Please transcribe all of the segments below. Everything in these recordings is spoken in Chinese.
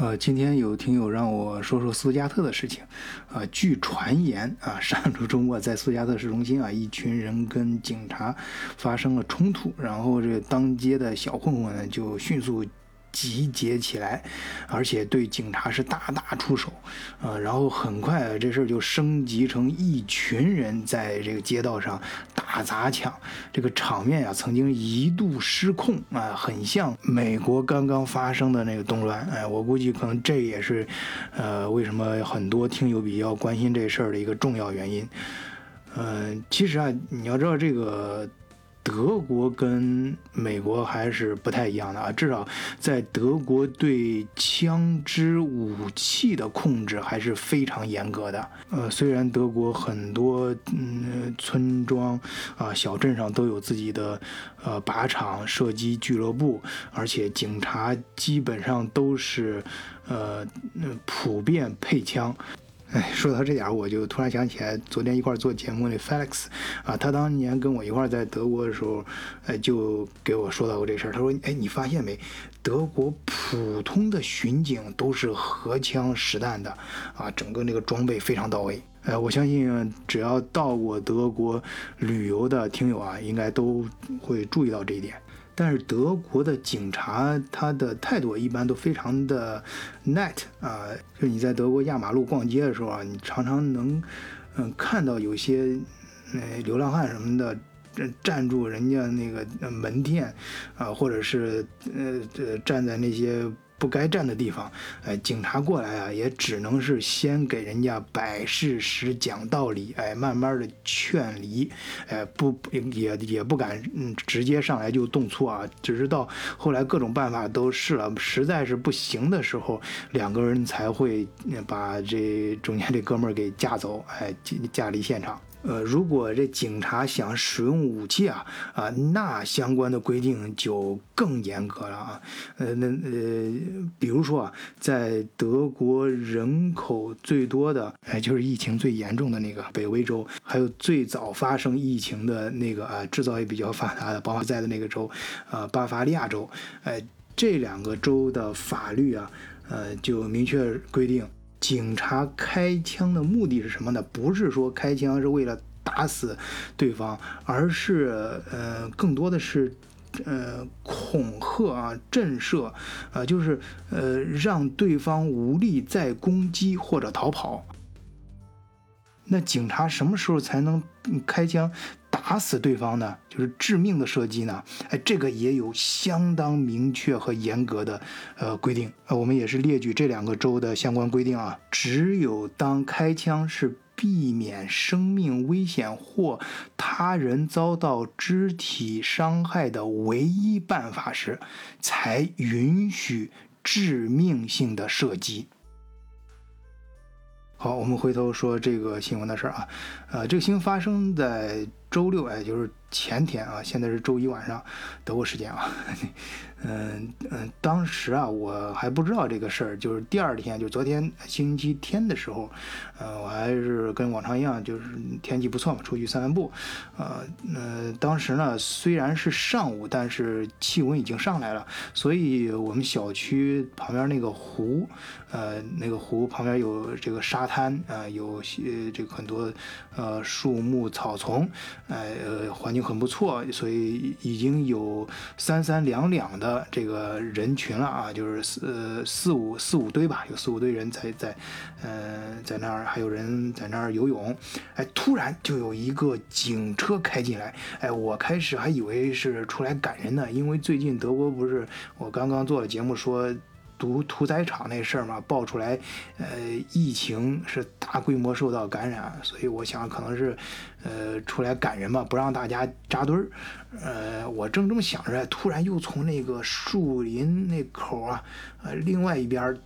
呃，今天有听友让我说说苏加特的事情，啊，据传言啊，上周周末在苏加特市中心啊，一群人跟警察发生了冲突，然后这当街的小混混呢就迅速。集结起来，而且对警察是大打出手，呃，然后很快啊这事儿就升级成一群人在这个街道上打砸抢，这个场面啊曾经一度失控啊，很像美国刚刚发生的那个动乱，哎，我估计可能这也是，呃，为什么很多听友比较关心这事儿的一个重要原因，嗯，其实啊，你要知道这个。德国跟美国还是不太一样的啊，至少在德国对枪支武器的控制还是非常严格的。呃，虽然德国很多嗯村庄啊小镇上都有自己的呃靶场、射击俱乐部，而且警察基本上都是呃普遍配枪。哎，说到这点，我就突然想起来，昨天一块做节目那 Felix，啊，他当年跟我一块在德国的时候，哎，就给我说到过这事儿。他说，哎，你发现没，德国普通的巡警都是荷枪实弹的，啊，整个那个装备非常到位。哎，我相信只要到过德国旅游的听友啊，应该都会注意到这一点。但是德国的警察他的态度一般都非常的 net 啊，就你在德国压马路逛街的时候啊，你常常能嗯看到有些呃流浪汉什么的站住人家那个门店啊，或者是呃呃站在那些。不该站的地方，哎，警察过来啊，也只能是先给人家摆事实、讲道理，哎，慢慢的劝离，哎，不也也不敢嗯直接上来就动粗啊，只是到后来各种办法都试了，实在是不行的时候，两个人才会把这中间这哥们儿给架走，哎，架离现场。呃，如果这警察想使用武器啊，啊，那相关的规定就更严格了啊。呃，那呃，比如说啊，在德国人口最多的，哎，就是疫情最严重的那个北威州，还有最早发生疫情的那个啊，制造业比较发达的，包括在的那个州，啊，巴伐利亚州，哎，这两个州的法律啊，呃，就明确规定。警察开枪的目的是什么呢？不是说开枪是为了打死对方，而是呃，更多的是呃恐吓啊、震慑啊，就是呃让对方无力再攻击或者逃跑。那警察什么时候才能开枪？打死对方呢，就是致命的射击呢。哎，这个也有相当明确和严格的呃规定。呃，我们也是列举这两个州的相关规定啊。只有当开枪是避免生命危险或他人遭到肢体伤害的唯一办法时，才允许致命性的射击。好，我们回头说这个新闻的事儿啊。呃，这个新闻发生在。周六哎，就是前天啊，现在是周一晚上，德国时间啊。嗯嗯，当时啊，我还不知道这个事儿，就是第二天，就昨天星期天的时候，呃，我还是跟往常一样，就是天气不错嘛，出去散散步。呃呃，当时呢，虽然是上午，但是气温已经上来了，所以我们小区旁边那个湖，呃，那个湖旁边有这个沙滩啊，有些这个很多呃树木草丛。哎呃，环境很不错，所以已经有三三两两的这个人群了啊，就是四四五四五堆吧，有四五堆人在在，呃，在那儿还有人在那儿游泳。哎，突然就有一个警车开进来，哎，我开始还以为是出来赶人呢，因为最近德国不是我刚刚做了节目说。屠屠宰场那事儿嘛，爆出来，呃，疫情是大规模受到感染，所以我想可能是，呃，出来赶人嘛，不让大家扎堆儿。呃，我正这么想着，突然又从那个树林那口啊，呃，另外一边。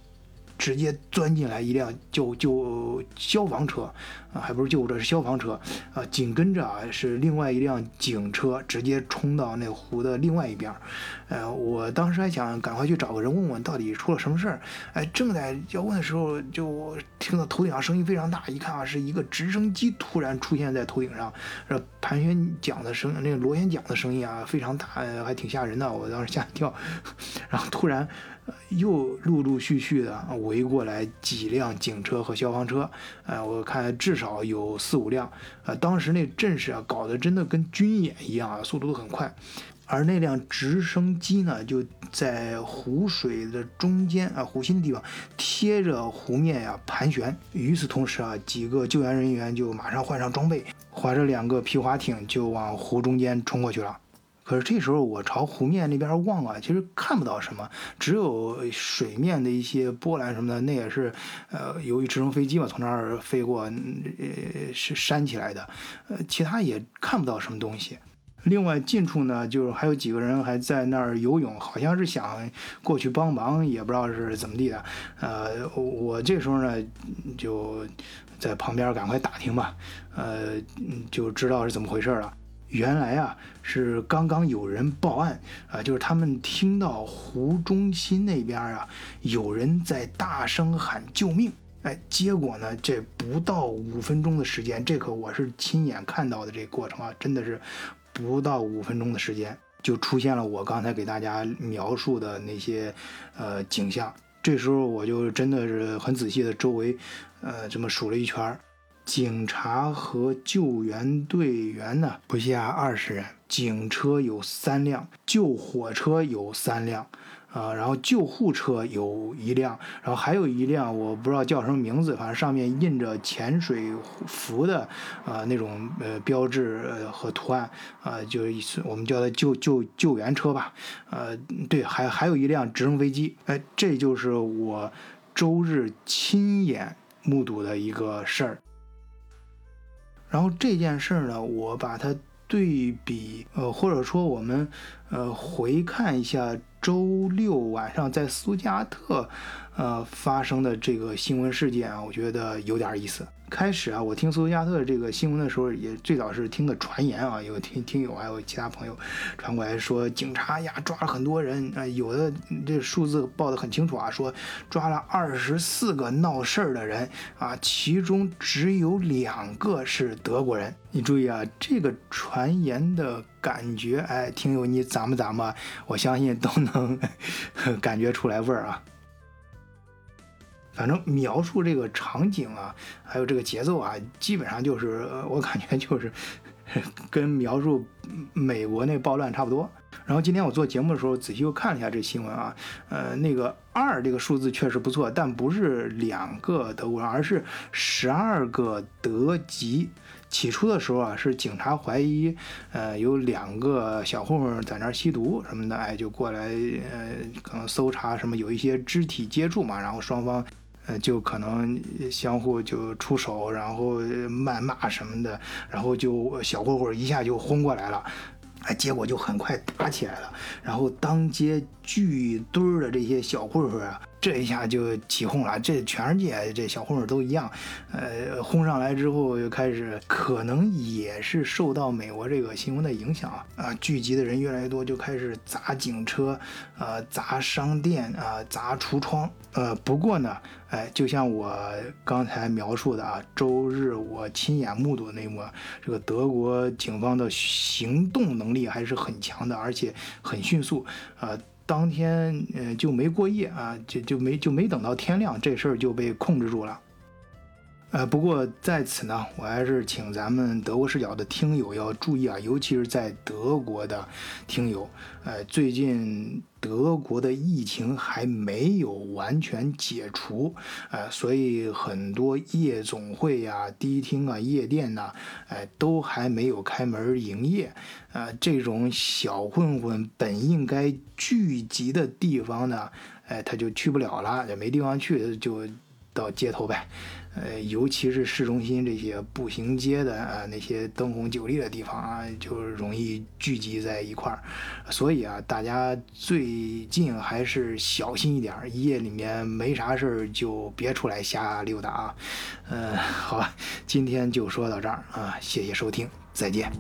直接钻进来一辆就就消防车，啊，还不是救护车，是消防车，啊，紧跟着啊是另外一辆警车，直接冲到那湖的另外一边，呃，我当时还想赶快去找个人问问到底出了什么事儿，哎，正在要问的时候，就听到头顶上声音非常大，一看啊是一个直升机突然出现在头顶上，这盘旋桨的声，那个螺旋桨的声音啊非常大，还挺吓人的，我当时吓一跳，然后突然。又陆陆续续的围过来几辆警车和消防车，呃，我看至少少有四五辆，呃，当时那阵势啊，搞得真的跟军演一样啊，速度都很快。而那辆直升机呢，就在湖水的中间啊，湖心地方贴着湖面呀盘旋。与此同时啊，几个救援人员就马上换上装备，划着两个皮划艇就往湖中间冲过去了。可是这时候我朝湖面那边望啊，其实看不到什么，只有水面的一些波澜什么的。那也是，呃，由于直升飞机嘛从那儿飞过，呃，是扇起来的。呃，其他也看不到什么东西。另外近处呢，就是还有几个人还在那儿游泳，好像是想过去帮忙，也不知道是怎么地的。呃，我这时候呢就在旁边赶快打听吧，呃，就知道是怎么回事了。原来啊是刚刚有人报案啊，就是他们听到湖中心那边啊有人在大声喊救命，哎，结果呢这不到五分钟的时间，这可我是亲眼看到的这过程啊，真的是。不到五分钟的时间，就出现了我刚才给大家描述的那些呃景象。这时候我就真的是很仔细的周围，呃，这么数了一圈，警察和救援队员呢不下二十人，警车有三辆，救火车有三辆。啊，然后救护车有一辆，然后还有一辆我不知道叫什么名字，反正上面印着潜水服的啊那种呃标志和图案啊，就是我们叫它救救救援车吧。呃，对，还还有一辆直升飞机。哎，这就是我周日亲眼目睹的一个事儿。然后这件事儿呢，我把它对比，呃，或者说我们呃回看一下。周六晚上在苏加特，呃发生的这个新闻事件啊，我觉得有点意思。开始啊，我听苏加特这个新闻的时候，也最早是听的传言啊，有听听友还有其他朋友传过来说，警察呀抓了很多人啊，有的这数字报的很清楚啊，说抓了二十四个闹事儿的人啊，其中只有两个是德国人。你注意啊，这个传言的感觉，哎，听友你咂摸咂摸，我相信都能 感觉出来味儿啊。反正描述这个场景啊，还有这个节奏啊，基本上就是我感觉就是 跟描述美国那暴乱差不多。然后今天我做节目的时候仔细又看了一下这新闻啊，呃，那个二这个数字确实不错，但不是两个德国人，而是十二个德籍。起初的时候啊，是警察怀疑，呃，有两个小混混在那儿吸毒什么的，哎，就过来，呃，可能搜查什么，有一些肢体接触嘛，然后双方。呃，就可能相互就出手，然后谩骂什么的，然后就小混混一下就轰过来了，哎，结果就很快打起来了，然后当街聚堆儿的这些小混混啊。这一下就起哄了，这全世界这小混混都一样，呃，轰上来之后就开始，可能也是受到美国这个新闻的影响啊，啊，聚集的人越来越多，就开始砸警车，呃，砸商店啊，砸橱窗，呃，不过呢，哎，就像我刚才描述的啊，周日我亲眼目睹的那一幕，这个德国警方的行动能力还是很强的，而且很迅速，啊。当天，呃，就没过夜啊，就就没就没等到天亮，这事儿就被控制住了。呃，不过在此呢，我还是请咱们德国视角的听友要注意啊，尤其是在德国的听友，呃，最近德国的疫情还没有完全解除，呃，所以很多夜总会呀、迪厅啊、夜店呐，哎，都还没有开门营业，呃，这种小混混本应该聚集的地方呢，哎，他就去不了了，也没地方去，就到街头呗。呃，尤其是市中心这些步行街的啊，那些灯红酒绿的地方啊，就容易聚集在一块儿。所以啊，大家最近还是小心一点，夜里面没啥事儿就别出来瞎溜达啊。嗯，好吧，今天就说到这儿啊，谢谢收听，再见。